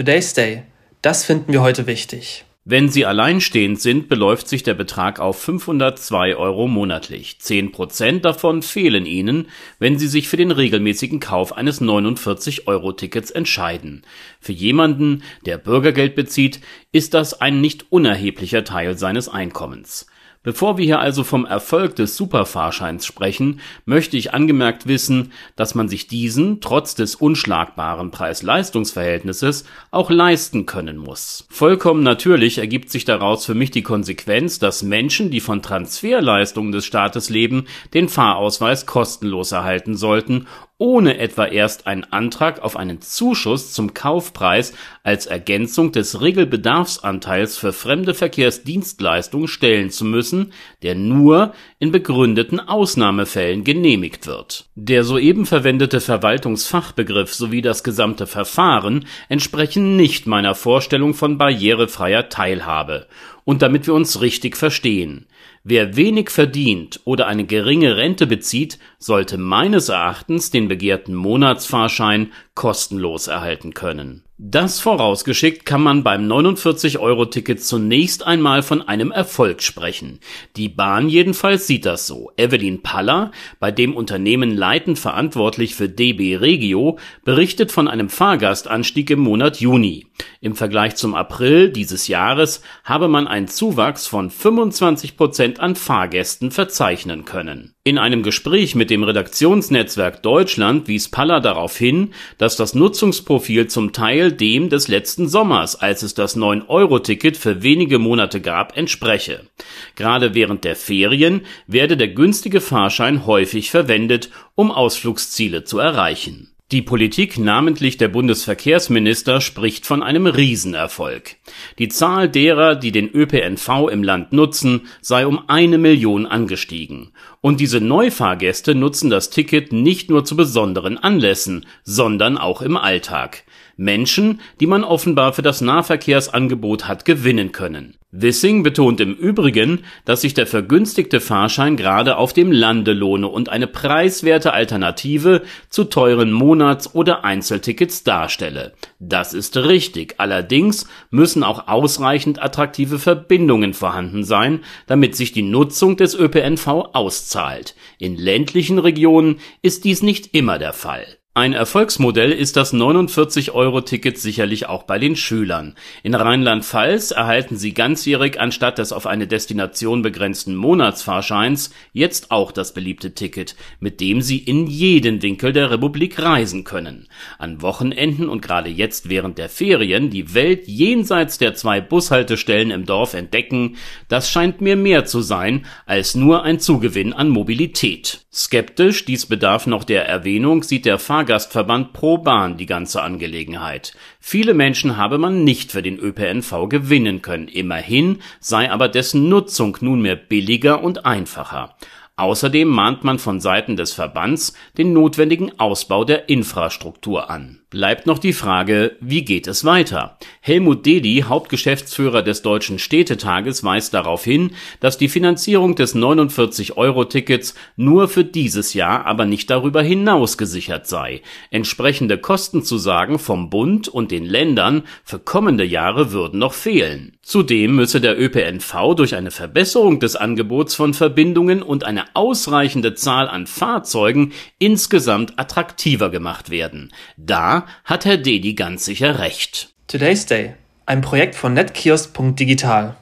Today's Day. Das finden wir heute wichtig. Wenn Sie alleinstehend sind, beläuft sich der Betrag auf 502 Euro monatlich. Zehn Prozent davon fehlen Ihnen, wenn Sie sich für den regelmäßigen Kauf eines 49-Euro-Tickets entscheiden. Für jemanden, der Bürgergeld bezieht, ist das ein nicht unerheblicher Teil seines Einkommens. Bevor wir hier also vom Erfolg des Superfahrscheins sprechen, möchte ich angemerkt wissen, dass man sich diesen trotz des unschlagbaren Preis-Leistungs-Verhältnisses auch leisten können muss. Vollkommen natürlich ergibt sich daraus für mich die Konsequenz, dass Menschen, die von Transferleistungen des Staates leben, den Fahrausweis kostenlos erhalten sollten ohne etwa erst einen Antrag auf einen Zuschuss zum Kaufpreis als Ergänzung des Regelbedarfsanteils für fremde Verkehrsdienstleistungen stellen zu müssen, der nur in begründeten Ausnahmefällen genehmigt wird. Der soeben verwendete Verwaltungsfachbegriff sowie das gesamte Verfahren entsprechen nicht meiner Vorstellung von barrierefreier Teilhabe. Und damit wir uns richtig verstehen. Wer wenig verdient oder eine geringe Rente bezieht, sollte meines Erachtens den begehrten Monatsfahrschein kostenlos erhalten können das vorausgeschickt kann man beim 49-Euro-Ticket zunächst einmal von einem Erfolg sprechen. Die Bahn jedenfalls sieht das so. Evelyn Paller, bei dem Unternehmen leitend verantwortlich für DB Regio, berichtet von einem Fahrgastanstieg im Monat Juni. Im Vergleich zum April dieses Jahres habe man einen Zuwachs von 25 Prozent an Fahrgästen verzeichnen können. In einem Gespräch mit dem Redaktionsnetzwerk Deutschland wies Paller darauf hin, dass das Nutzungsprofil zum Teil dem des letzten Sommers, als es das 9-Euro-Ticket für wenige Monate gab, entspreche. Gerade während der Ferien werde der günstige Fahrschein häufig verwendet, um Ausflugsziele zu erreichen die Politik, namentlich der Bundesverkehrsminister, spricht von einem Riesenerfolg. Die Zahl derer, die den ÖPNV im Land nutzen, sei um eine Million angestiegen. Und diese Neufahrgäste nutzen das Ticket nicht nur zu besonderen Anlässen, sondern auch im Alltag. Menschen, die man offenbar für das Nahverkehrsangebot hat gewinnen können. Wissing betont im Übrigen, dass sich der vergünstigte Fahrschein gerade auf dem Lande lohne und eine preiswerte Alternative zu teuren Monats- oder Einzeltickets darstelle. Das ist richtig, allerdings müssen auch ausreichend attraktive Verbindungen vorhanden sein, damit sich die Nutzung des ÖPNV auszahlt. In ländlichen Regionen ist dies nicht immer der Fall ein Erfolgsmodell ist das 49-Euro-Ticket sicherlich auch bei den Schülern. In Rheinland-Pfalz erhalten sie ganzjährig anstatt des auf eine Destination begrenzten Monatsfahrscheins jetzt auch das beliebte Ticket, mit dem sie in jeden Winkel der Republik reisen können. An Wochenenden und gerade jetzt während der Ferien die Welt jenseits der zwei Bushaltestellen im Dorf entdecken, das scheint mir mehr zu sein als nur ein Zugewinn an Mobilität. Skeptisch, dies bedarf noch der Erwähnung, sieht der Fahrgastverband Pro Bahn die ganze Angelegenheit. Viele Menschen habe man nicht für den ÖPNV gewinnen können, immerhin sei aber dessen Nutzung nunmehr billiger und einfacher. Außerdem mahnt man von Seiten des Verbands den notwendigen Ausbau der Infrastruktur an Bleibt noch die Frage, wie geht es weiter? Helmut Dedi, Hauptgeschäftsführer des Deutschen Städtetages, weist darauf hin, dass die Finanzierung des 49-Euro-Tickets nur für dieses Jahr, aber nicht darüber hinaus gesichert sei. Entsprechende Kostenzusagen vom Bund und den Ländern für kommende Jahre würden noch fehlen. Zudem müsse der ÖPNV durch eine Verbesserung des Angebots von Verbindungen und eine ausreichende Zahl an Fahrzeugen insgesamt attraktiver gemacht werden. Da hat Herr Dedi ganz sicher recht. Today's Day, ein Projekt von netkiosk.digital.